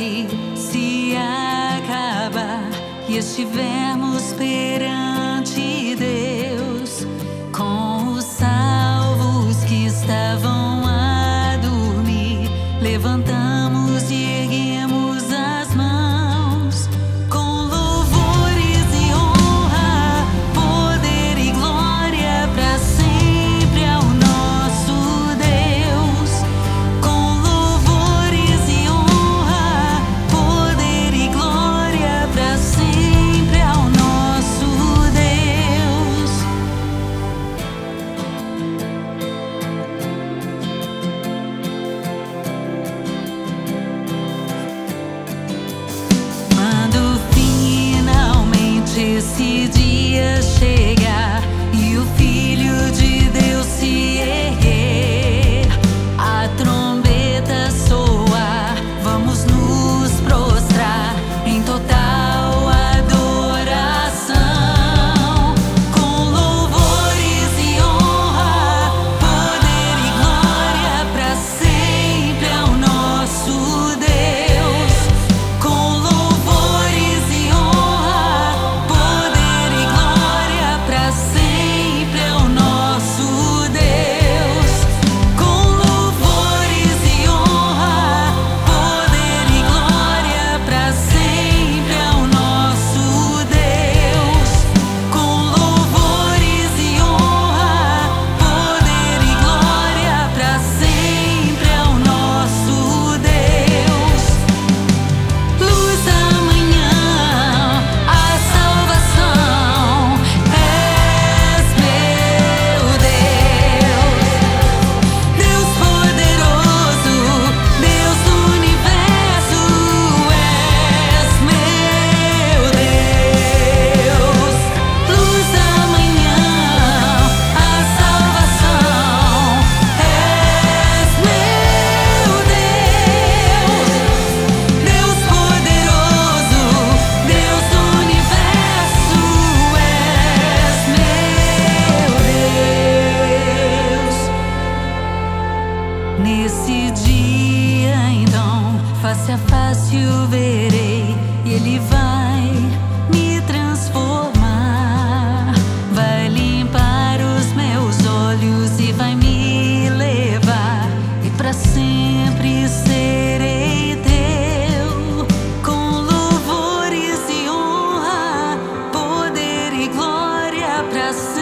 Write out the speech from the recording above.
que se acabar e estivermos perante Deus com os salvos que estavam a dormir, levantando. y ese coração.